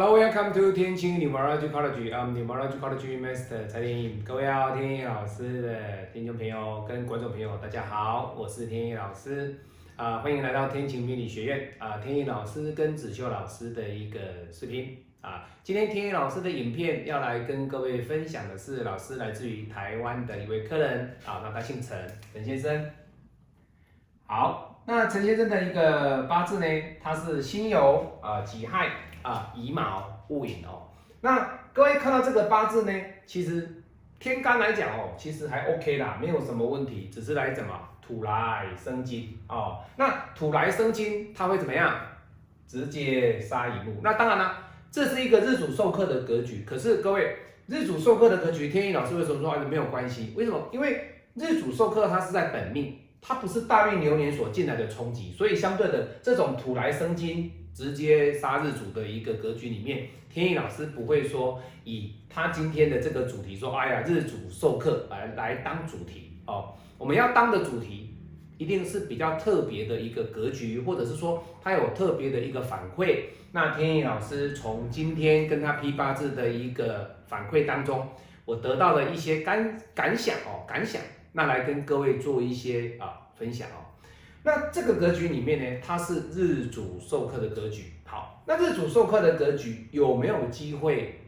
Hello, welcome to 天晴 Numerology College. I'm Numerology College Master 蔡天意。各位好，天意老师的听众朋友跟观众朋友，大家好，我是天意老师啊、欢迎来到天晴命理学院啊、天意老师跟子秀老师的一个视频啊、今天天意老师的影片要来跟各位分享的是，老师来自于台湾的一位客人啊、那他姓陈，陈先生。好，那陈先生的一个八字呢，他是辛酉啊、己亥啊、乙卯戊寅哦。那各位看到这个八字呢，其实天干来讲哦，其实还 OK 啦，没有什么问题，只是来怎么土来生金哦。那土来生金，它会怎么样？直接杀乙木。那当然啦，这是一个日主受克的格局。可是各位，日主受克的格局，天意老师为什么说没有关系？为什么？因为日主受克它是在本命。它不是大运流年所进来的冲击，所以相对的这种土来生金，直接杀日主的一个格局里面，天意老师不会说以他今天的这个主题说，哎呀日主授课来来当主题哦，我们要当的主题一定是比较特别的一个格局，或者是说他有特别的一个反馈。那天意老师从今天跟他批八字的一个反馈当中，我得到了一些感感想哦，感想。那来跟各位做一些啊分享哦。那这个格局里面呢，它是日主授课的格局。好，那日主授课的格局有没有机会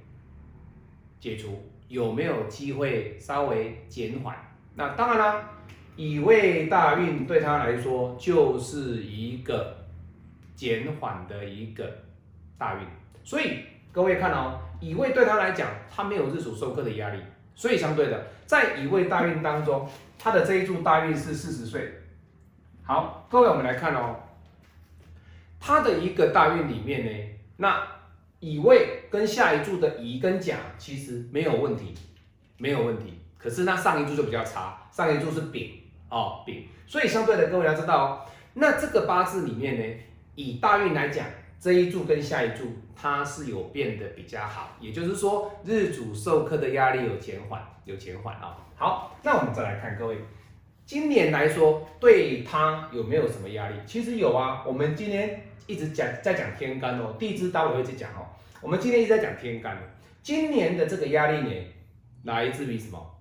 解除？有没有机会稍微减缓？那当然啦，乙未大运对他来说就是一个减缓的一个大运。所以各位看哦，乙未对他来讲，他没有日主授课的压力。所以相对的，在乙未大运当中，他的这一柱大运是四十岁。好，各位我们来看哦，他的一个大运里面呢，那乙未跟下一柱的乙跟甲其实没有问题，没有问题。可是那上一柱就比较差，上一柱是丙哦丙，所以相对的各位要知道哦，那这个八字里面呢，以大运来讲。这一柱跟下一柱，它是有变得比较好，也就是说日主受克的压力有减缓，有减缓啊。好，那我们再来看各位，今年来说对他有没有什么压力？其实有啊。我们今天一直讲在讲天干哦，地支待会会去讲哦。我们今天一直在讲天干，今年的这个压力呢，来自于什么？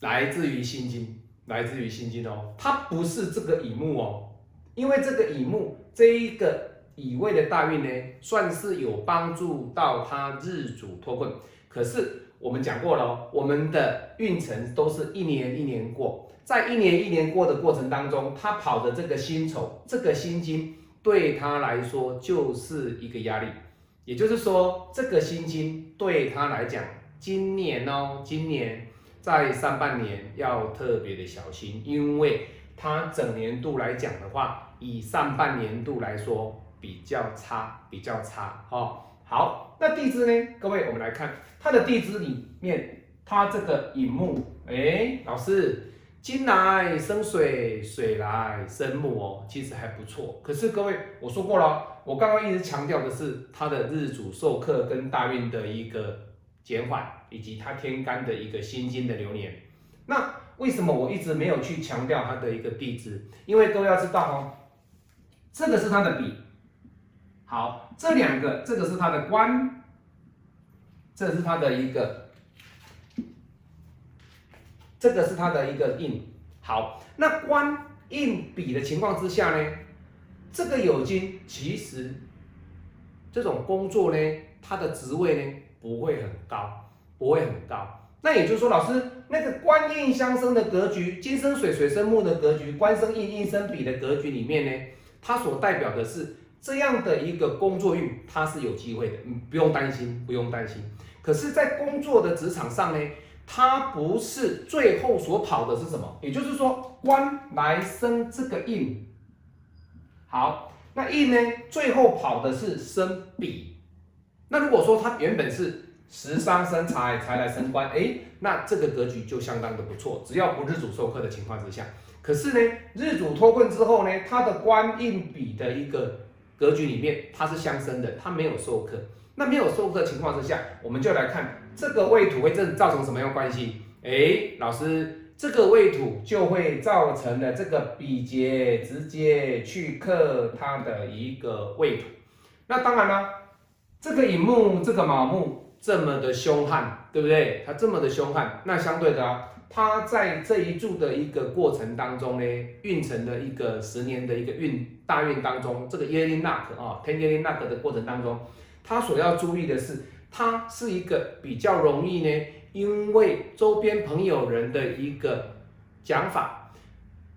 来自于心经，来自于心经哦，它不是这个乙木哦。因为这个乙木这一个乙未的大运呢，算是有帮助到他日主脱困。可是我们讲过了，我们的运程都是一年一年过，在一年一年过的过程当中，他跑的这个辛丑，这个辛金对他来说就是一个压力。也就是说，这个辛金对他来讲，今年哦，今年在上半年要特别的小心，因为他整年度来讲的话。以上半年度来说比较差，比较差哦。好，那地支呢？各位，我们来看它的地支里面，它这个引木，哎，老师，金来生水，水来生木哦，其实还不错。可是各位，我说过了，我刚刚一直强调的是它的日主受克跟大运的一个减缓，以及它天干的一个辛金的流年。那为什么我一直没有去强调它的一个地支？因为各位要知道哦。这个是它的笔，好，这两个，这个是它的官，这是它的一个，这个是它的一个印，好，那官印笔的情况之下呢，这个酉金其实这种工作呢，它的职位呢不会很高，不会很高，那也就是说，老师那个官印相生的格局，金生水，水生木的格局，官生印，印生比的格局里面呢？它所代表的是这样的一个工作运，它是有机会的，嗯，不用担心，不用担心。可是，在工作的职场上呢，它不是最后所跑的是什么？也就是说，官来生这个印，好，那印呢，最后跑的是生比。那如果说它原本是食伤生财，财来生官，哎，那这个格局就相当的不错。只要不日主受克的情况之下。可是呢，日主脱困之后呢，它的官印比的一个格局里面，它是相生的，它没有受克。那没有受克情况之下，我们就来看这个未土会这造成什么样关系？哎，老师，这个未土就会造成了这个比劫直接去克它的一个未土。那当然了，这个乙木这个卯木这么的凶悍，对不对？他这么的凶悍，那相对的啊，他在这一柱的一个过程当中呢，运程的一个十年的一个运大运当中，这个耶利纳克啊，天耶利纳克的过程当中，他所要注意的是，他是一个比较容易呢，因为周边朋友人的一个讲法，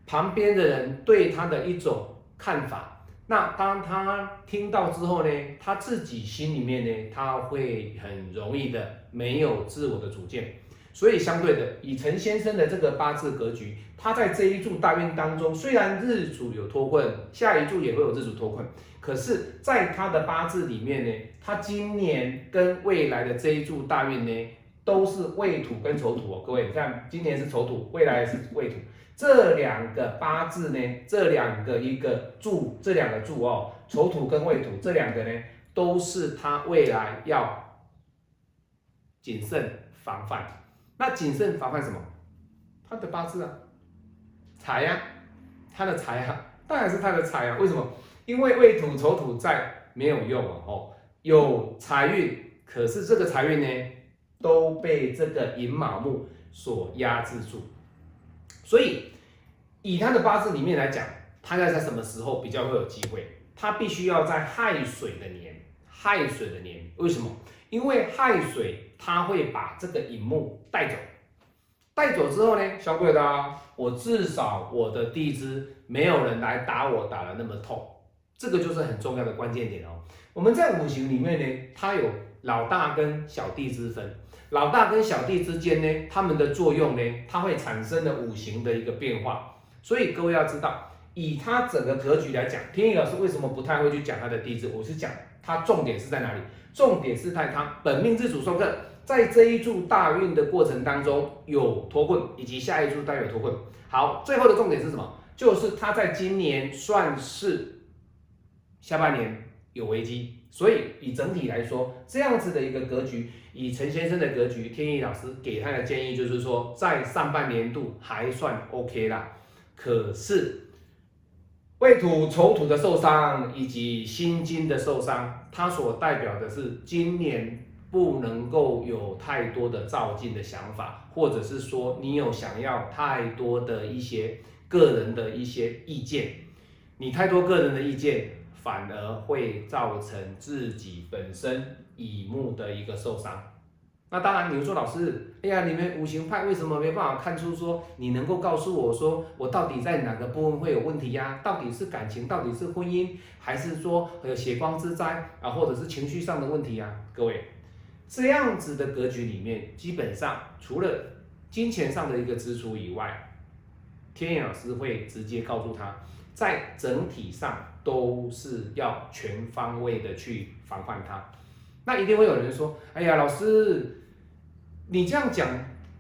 旁边的人对他的一种看法。那当他听到之后呢，他自己心里面呢，他会很容易的没有自我的主见，所以相对的，以陈先生的这个八字格局，他在这一柱大运当中，虽然日主有脱困，下一柱也会有日主脱困，可是在他的八字里面呢，他今年跟未来的这一柱大运呢，都是未土跟丑土哦，各位你看，今年是丑土，未来是未土。这两个八字呢，这两个一个柱，这两个柱哦，丑土跟未土这两个呢，都是他未来要谨慎防范。那谨慎防范什么？他的八字啊，财呀，他的财啊，当然是他的财啊。为什么？因为未土丑土在没有用哦，有财运，可是这个财运呢，都被这个寅卯木所压制住。所以，以他的八字里面来讲，他要在什么时候比较会有机会？他必须要在亥水的年，亥水的年，为什么？因为亥水他会把这个寅木带走，带走之后呢，小鬼的，我至少我的地支没有人来打我打的那么痛，这个就是很重要的关键点哦。我们在五行里面呢，它有老大跟小弟之分。老大跟小弟之间呢，他们的作用呢，它会产生的五行的一个变化。所以各位要知道，以他整个格局来讲，天意老师为什么不太会去讲他的地支？我是讲他重点是在哪里？重点是在他本命自主受克，在这一柱大运的过程当中有脱困，以及下一柱带有脱困。好，最后的重点是什么？就是他在今年算是下半年有危机。所以以整体来说，这样子的一个格局。以陈先生的格局，天意老师给他的建议就是说，在上半年度还算 OK 啦。可是未土丑土的受伤，以及心金的受伤，它所代表的是今年不能够有太多的照进的想法，或者是说你有想要太多的一些个人的一些意见，你太多个人的意见。反而会造成自己本身乙木的一个受伤。那当然，你说老师，哎呀，你们五行派为什么没办法看出说，你能够告诉我说，我到底在哪个部分会有问题呀？到底是感情，到底是婚姻，还是说有血光之灾啊，或者是情绪上的问题呀？各位，这样子的格局里面，基本上除了金钱上的一个支出以外，天野老师会直接告诉他，在整体上。都是要全方位的去防范它。那一定会有人说：“哎呀，老师，你这样讲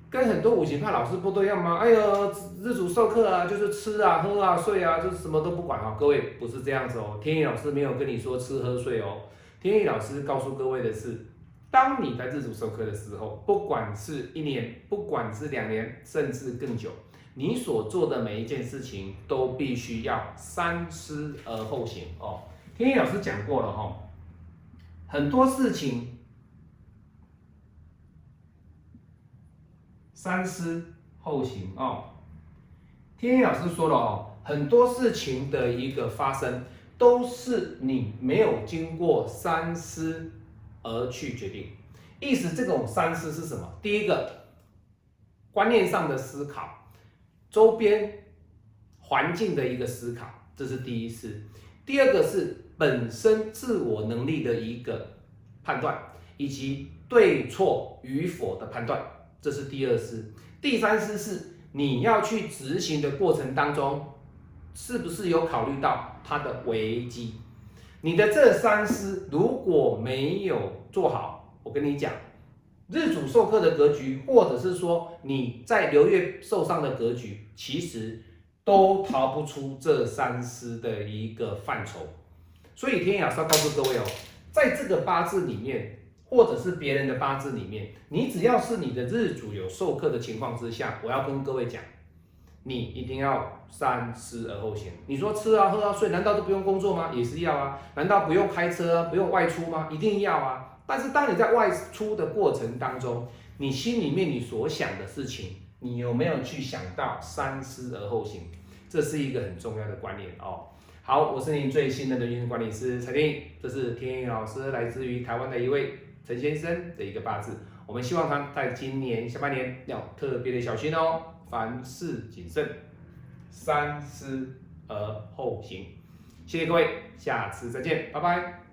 跟很多五行派老师不都一样吗？”哎呦，日主授课啊，就是吃啊、喝啊、睡啊，就是什么都不管啊。各位不是这样子哦，天意老师没有跟你说吃喝睡哦。天意老师告诉各位的是，当你在日主授课的时候，不管是一年，不管是两年，甚至更久。你所做的每一件事情都必须要三思而后行哦。天一老师讲过了哈，很多事情三思后行哦。天一老师说了哦，很多事情的一个发生都是你没有经过三思而去决定。意思这种三思是什么？第一个观念上的思考。周边环境的一个思考，这是第一次；第二个是本身自我能力的一个判断，以及对错与否的判断，这是第二次；第三次是你要去执行的过程当中，是不是有考虑到它的危机？你的这三思如果没有做好，我跟你讲。日主受克的格局，或者是说你在流月受伤的格局，其实都逃不出这三思的一个范畴。所以天雅是要告诉各位哦，在这个八字里面，或者是别人的八字里面，你只要是你的日主有受克的情况之下，我要跟各位讲，你一定要三思而后行。你说吃啊喝啊睡，难道都不用工作吗？也是要啊。难道不用开车、不用外出吗？一定要啊。但是当你在外出的过程当中，你心里面你所想的事情，你有没有去想到三思而后行？这是一个很重要的观念哦。好，我是您最信任的运营管理师陈天这是天意老师来自于台湾的一位陈先生的一个八字。我们希望他在今年下半年要特别的小心哦，凡事谨慎，三思而后行。谢谢各位，下次再见，拜拜。